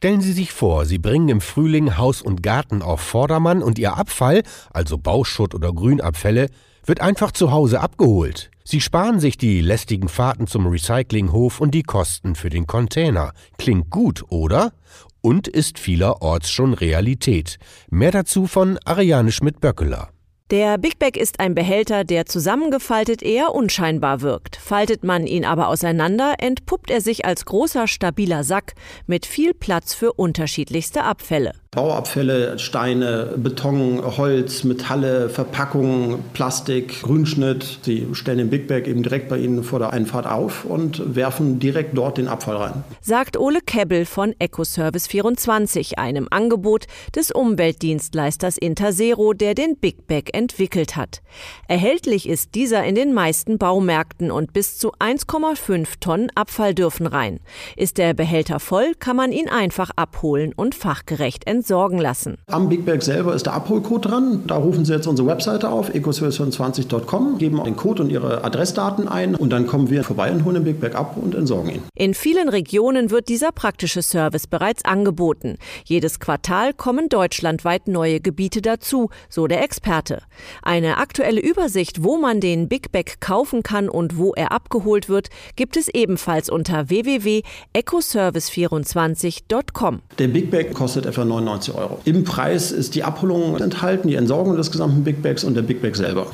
Stellen Sie sich vor, Sie bringen im Frühling Haus und Garten auf Vordermann und Ihr Abfall, also Bauschutt oder Grünabfälle, wird einfach zu Hause abgeholt. Sie sparen sich die lästigen Fahrten zum Recyclinghof und die Kosten für den Container. Klingt gut, oder? Und ist vielerorts schon Realität. Mehr dazu von Ariane Schmidt-Böckeler. Der Big Bag ist ein Behälter, der zusammengefaltet eher unscheinbar wirkt. Faltet man ihn aber auseinander, entpuppt er sich als großer, stabiler Sack mit viel Platz für unterschiedlichste Abfälle. Bauabfälle, Steine, Beton, Holz, Metalle, Verpackungen, Plastik, Grünschnitt. Sie stellen den Big Bag eben direkt bei Ihnen vor der Einfahrt auf und werfen direkt dort den Abfall rein. Sagt Ole Kebbel von EcoService 24, einem Angebot des Umweltdienstleisters Interzero, der den Big Bag entwickelt hat. Erhältlich ist dieser in den meisten Baumärkten und bis zu 1,5 Tonnen Abfall dürfen rein. Ist der Behälter voll, kann man ihn einfach abholen und fachgerecht entsorgen entsorgen lassen. Am Big Bag selber ist der Abholcode dran. Da rufen Sie jetzt unsere Webseite auf, ecoservice24.com, geben den Code und Ihre Adressdaten ein und dann kommen wir vorbei und holen den Big Bag ab und entsorgen ihn. In vielen Regionen wird dieser praktische Service bereits angeboten. Jedes Quartal kommen deutschlandweit neue Gebiete dazu, so der Experte. Eine aktuelle Übersicht, wo man den Big Bag kaufen kann und wo er abgeholt wird, gibt es ebenfalls unter www.ecoservice24.com. Der Big Bag kostet etwa 99 Euro. Im Preis ist die Abholung enthalten, die Entsorgung des gesamten Big Bags und der Big Bag selber.